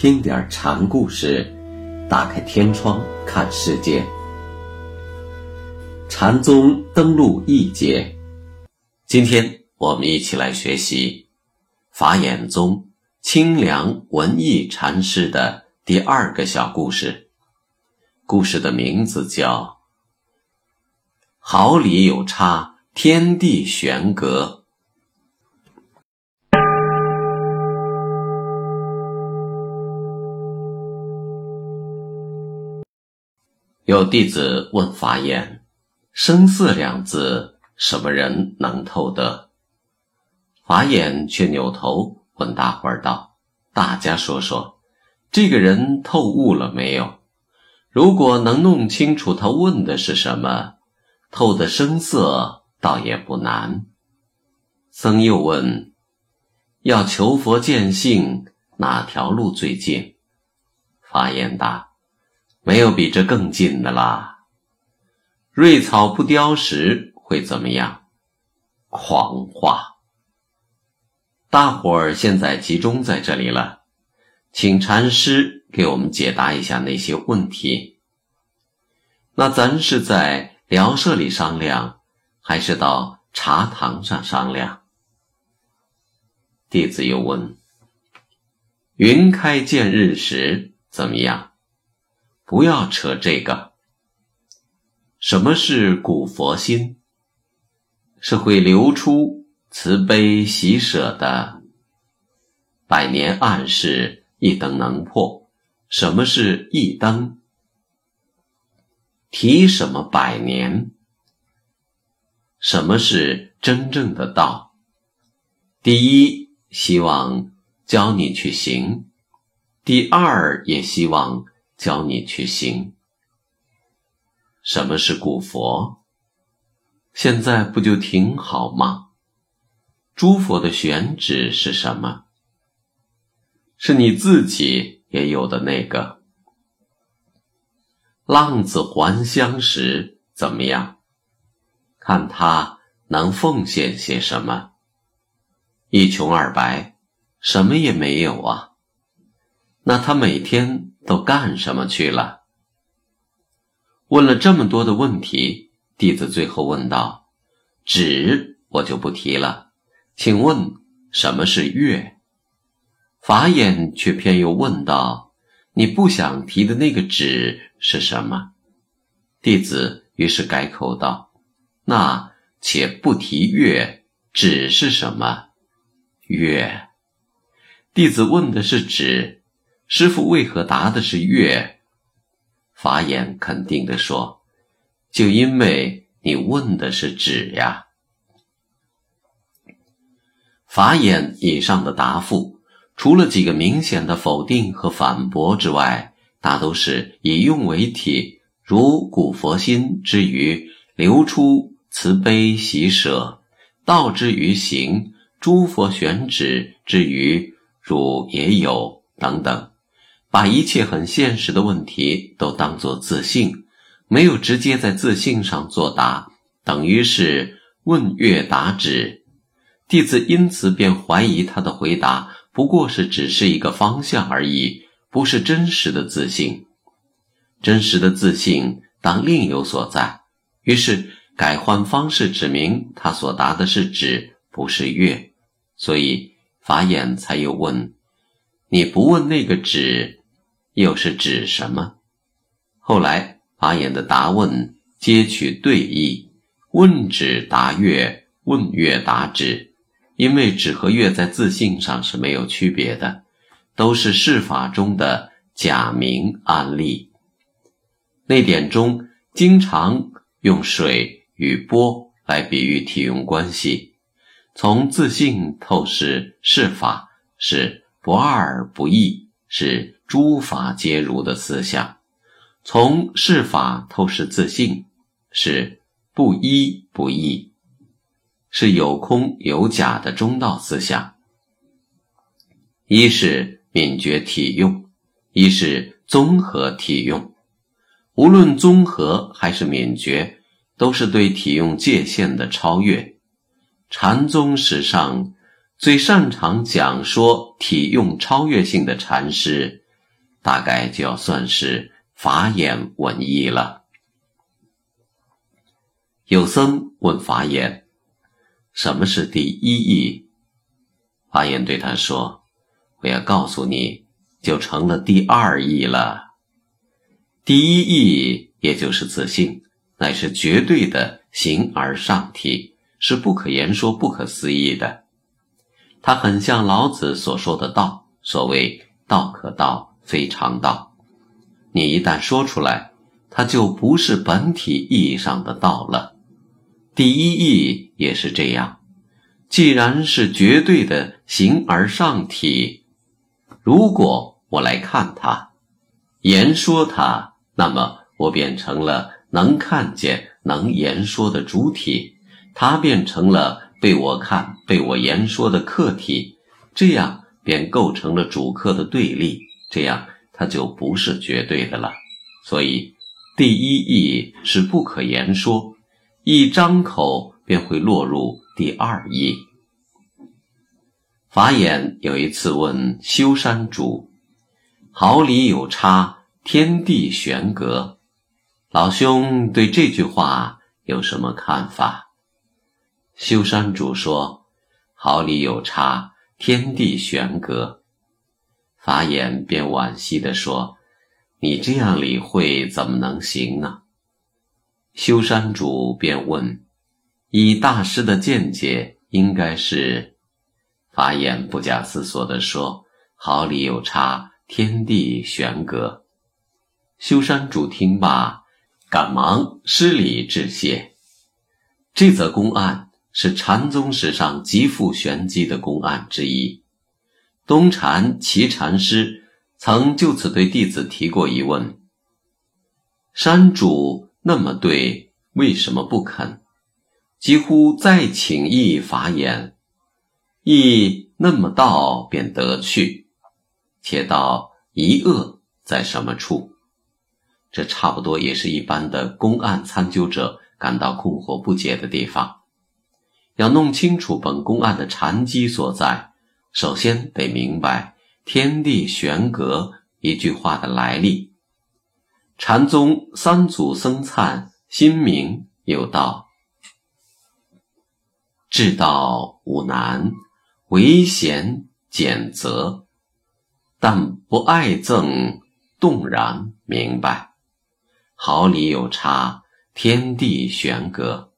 听点禅故事，打开天窗看世界。禅宗登陆一节，今天我们一起来学习法眼宗清凉文艺禅师的第二个小故事。故事的名字叫《毫厘有差，天地悬隔》。有弟子问法眼：“生死两字，什么人能透得？”法眼却扭头问大伙儿道：“大家说说，这个人透悟了没有？如果能弄清楚他问的是什么，透的声色倒也不难。”僧又问：“要求佛见性，哪条路最近？”法眼答。没有比这更近的啦。瑞草不凋时会怎么样？狂化。大伙儿现在集中在这里了，请禅师给我们解答一下那些问题。那咱是在寮舍里商量，还是到茶堂上商量？弟子又问：云开见日时怎么样？不要扯这个。什么是古佛心？是会流出慈悲喜舍的。百年暗示一灯能破。什么是一灯？提什么百年？什么是真正的道？第一，希望教你去行；第二，也希望。教你去行。什么是古佛？现在不就挺好吗？诸佛的选址是什么？是你自己也有的那个。浪子还乡时怎么样？看他能奉献些什么？一穷二白，什么也没有啊。那他每天。都干什么去了？问了这么多的问题，弟子最后问道：“纸我就不提了，请问什么是月？”法眼却偏又问道：“你不想提的那个纸是什么？”弟子于是改口道：“那且不提月，纸是什么？月。”弟子问的是纸。师傅为何答的是月？法眼肯定地说：“就因为你问的是纸呀。”法眼以上的答复，除了几个明显的否定和反驳之外，大都是以用为体，如古佛心之于流出慈悲喜舍，道之于行，诸佛选址之于汝也有等等。把一切很现实的问题都当作自信，没有直接在自信上作答，等于是问月答指。弟子因此便怀疑他的回答不过是只是一个方向而已，不是真实的自信。真实的自信当另有所在，于是改换方式指明他所答的是指，不是月。所以法眼才又问：你不问那个指？又是指什么？后来法眼的答问皆取对义，问指答月，问月答指，因为指和月在字性上是没有区别的，都是释法中的假名安例。内典中经常用水与波来比喻体用关系，从自性透视释法是不二不异，是。诸法皆如的思想，从事法透视自性，是不一不异，是有空有假的中道思想。一是敏觉体用，一是综合体用。无论综合还是敏觉，都是对体用界限的超越。禅宗史上最擅长讲说体用超越性的禅师。大概就要算是法眼文艺了。有僧问法眼：“什么是第一义？”法眼对他说：“我要告诉你，就成了第二义了。第一义也就是自信，乃是绝对的形而上体，是不可言说、不可思议的。它很像老子所说的道，所谓‘道可道，非常道’。你一旦说出来，它就不是本体意义上的道了。第一义也是这样。”既然是绝对的形而上体，如果我来看它，言说它，那么我变成了能看见、能言说的主体，它变成了被我看、被我言说的客体，这样便构成了主客的对立，这样它就不是绝对的了。所以，第一义是不可言说，一张口便会落入。第二义，法眼有一次问修山主：“毫厘有差，天地悬隔。”老兄对这句话有什么看法？修山主说：“毫厘有差，天地悬隔。”法眼便惋惜地说：“你这样理会怎么能行呢？”修山主便问。以大师的见解，应该是法眼不假思索地说：“毫厘有差，天地悬隔。”修山主听罢，赶忙施礼致谢。这则公案是禅宗史上极富玄机的公案之一。东禅齐禅师曾就此对弟子提过疑问：“山主那么对，为什么不肯？”几乎再请一法眼，亦那么道便得去，且道一恶在什么处？这差不多也是一般的公案参究者感到困惑不解的地方。要弄清楚本公案的禅机所在，首先得明白“天地悬隔”一句话的来历。禅宗三祖僧璨心明有道。至道无难，唯贤简则，但不爱憎，动然明白。毫厘有差，天地悬隔。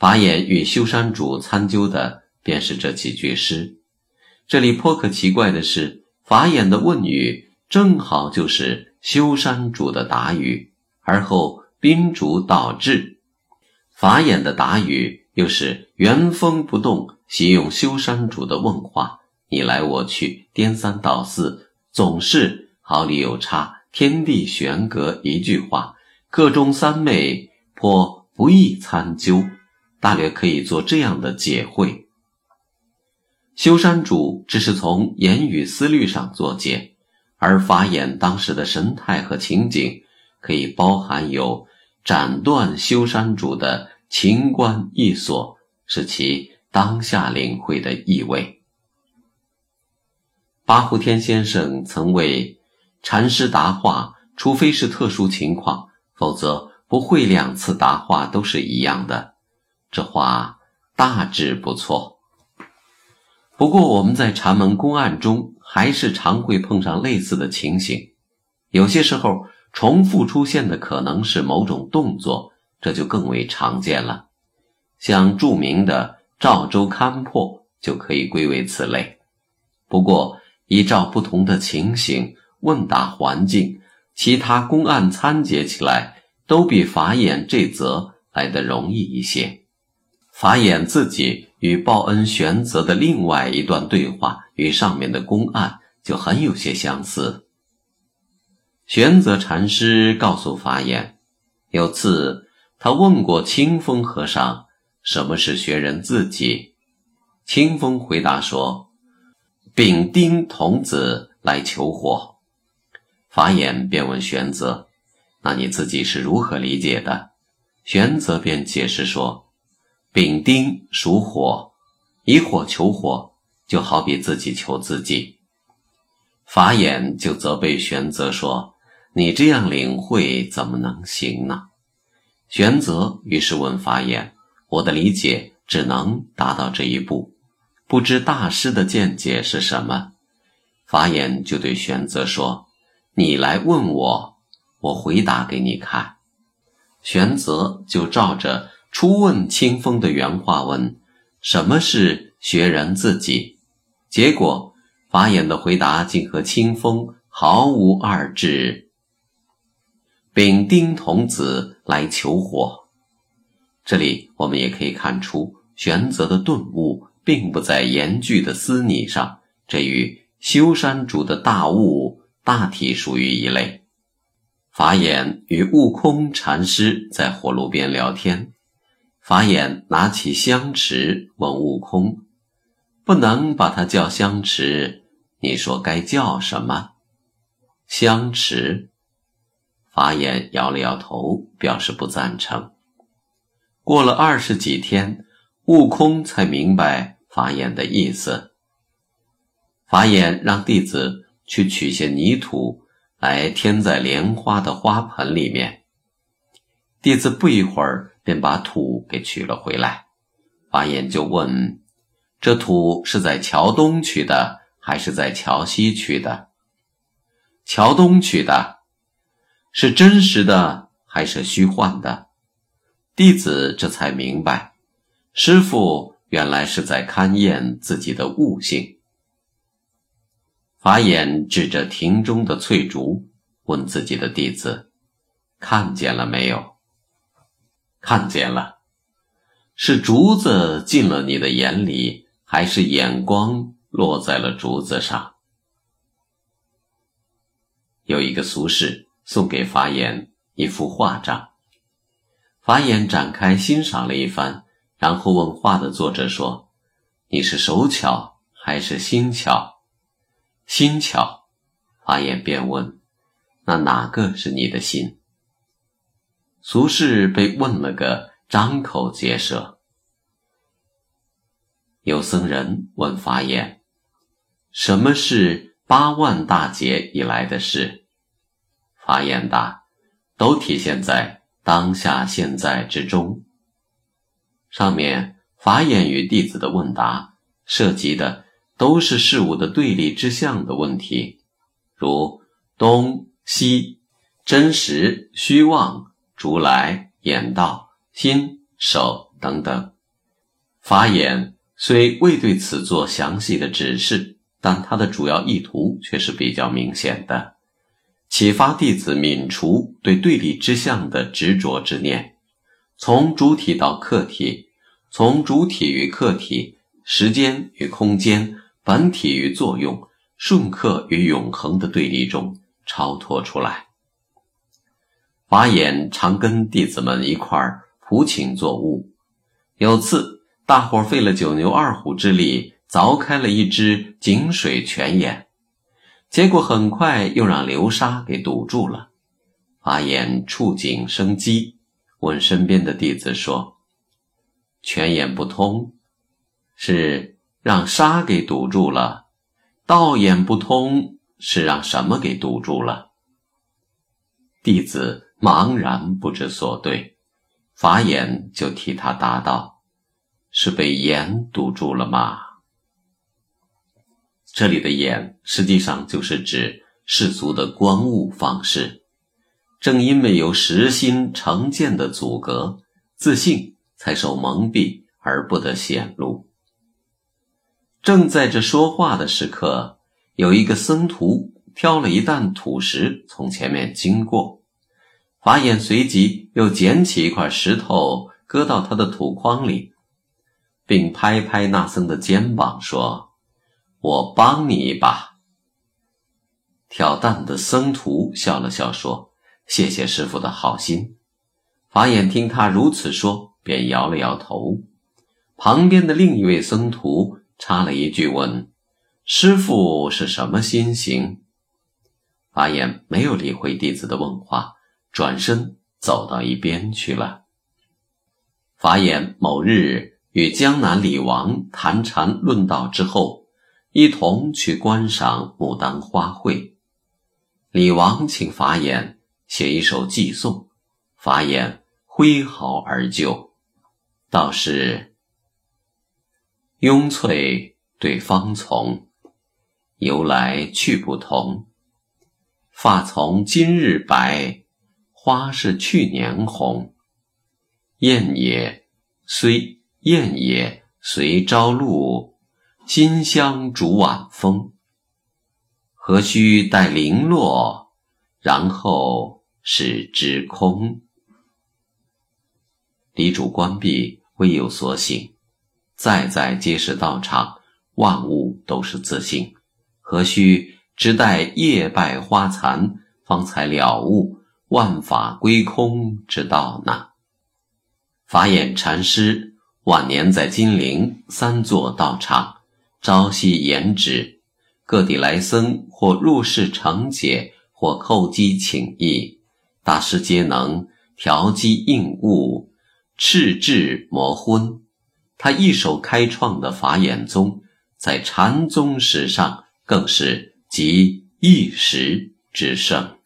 法眼与修山主参究的便是这几句诗。这里颇可奇怪的是，法眼的问语正好就是修山主的答语，而后宾主导致。法眼的答语又是原封不动习用修山主的问话，你来我去，颠三倒四，总是毫厘有差，天地悬隔一句话，各中三昧，颇不易参究。大略可以做这样的解会：修山主只是从言语思虑上作解，而法眼当时的神态和情景，可以包含有。斩断修山主的情关意所，是其当下领会的意味。八胡天先生曾为禅师答话，除非是特殊情况，否则不会两次答话都是一样的。这话大致不错。不过我们在禅门公案中，还是常会碰上类似的情形，有些时候。重复出现的可能是某种动作，这就更为常见了。像著名的赵州勘破就可以归为此类。不过，依照不同的情形、问答环境，其他公案参解起来都比法眼这则来得容易一些。法眼自己与报恩玄泽的另外一段对话，与上面的公案就很有些相似。玄泽禅师告诉法眼，有次他问过清风和尚：“什么是学人自己？”清风回答说：“丙丁童子来求火。”法眼便问玄泽：“那你自己是如何理解的？”玄泽便解释说：“丙丁属火，以火求火，就好比自己求自己。”法眼就责备玄泽说：“你这样领会怎么能行呢？”玄泽于是问法眼：“我的理解只能达到这一步，不知大师的见解是什么？”法眼就对玄泽说：“你来问我，我回答给你看。”玄泽就照着初问清风的原话问：“什么是学人自己？”结果。法眼的回答竟和清风毫无二致。丙丁童子来求火，这里我们也可以看出，玄泽的顿悟并不在严峻的思拟上，这与修山主的大悟大体属于一类。法眼与悟空禅师在火炉边聊天，法眼拿起香池问悟空：“不能把它叫香池。”你说该叫什么？香池。法眼摇了摇头，表示不赞成。过了二十几天，悟空才明白法眼的意思。法眼让弟子去取些泥土来添在莲花的花盆里面。弟子不一会儿便把土给取了回来。法眼就问：“这土是在桥东取的？”还是在桥西取的，桥东取的，是真实的还是虚幻的？弟子这才明白，师傅原来是在勘验自己的悟性。法眼指着庭中的翠竹，问自己的弟子：“看见了没有？”“看见了。”“是竹子进了你的眼里，还是眼光？”落在了竹子上。有一个俗士送给法眼一幅画章，法眼展开欣赏了一番，然后问画的作者说：“你是手巧还是心巧？”“心巧。”法眼便问：“那哪个是你的心？”俗世被问了个张口结舌。有僧人问法眼。什么是八万大劫以来的事？法眼答：都体现在当下现在之中。上面法眼与弟子的问答涉及的都是事物的对立之象的问题，如东西、真实、虚妄、竹来、眼道、心、手等等。法眼虽未对此做详细的指示。但他的主要意图却是比较明显的，启发弟子泯除对对立之相的执着之念，从主体到客体，从主体与客体、时间与空间、本体与作用、顺客与永恒的对立中超脱出来。法眼常跟弟子们一块儿普请作悟，有次大伙费了九牛二虎之力。凿开了一只井水泉眼，结果很快又让流沙给堵住了。法眼触景生机，问身边的弟子说：“泉眼不通，是让沙给堵住了；道眼不通，是让什么给堵住了？”弟子茫然不知所对，法眼就替他答道：“是被眼堵住了吗？”这里的眼实际上就是指世俗的观物方式，正因为有实心成见的阻隔，自信才受蒙蔽而不得显露。正在这说话的时刻，有一个僧徒挑了一担土石从前面经过，法眼随即又捡起一块石头搁到他的土筐里，并拍拍那僧的肩膀说。我帮你一把。挑担的僧徒笑了笑说：“谢谢师傅的好心。”法眼听他如此说，便摇了摇头。旁边的另一位僧徒插了一句问：“师傅是什么心行？”法眼没有理会弟子的问话，转身走到一边去了。法眼某日与江南李王谈禅论道之后。一同去观赏牡丹花卉。李王请法眼写一首寄颂，法眼挥毫而就，道是：拥翠对芳丛，由来去不同。发从今日白，花是去年红。燕也虽燕也随朝露，金香逐晚风。何须待零落，然后是知空。离主关闭，未有所醒，在在皆是道场，万物都是自性，何须？只待叶败花残，方才了悟万法归空之道呢。法眼禅师晚年在金陵三座道场，朝夕言旨，各地来僧或入室承解，或叩击请益，大师皆能调机应物，赤智磨昏。他一手开创的法眼宗，在禅宗史上更是。集一时之盛。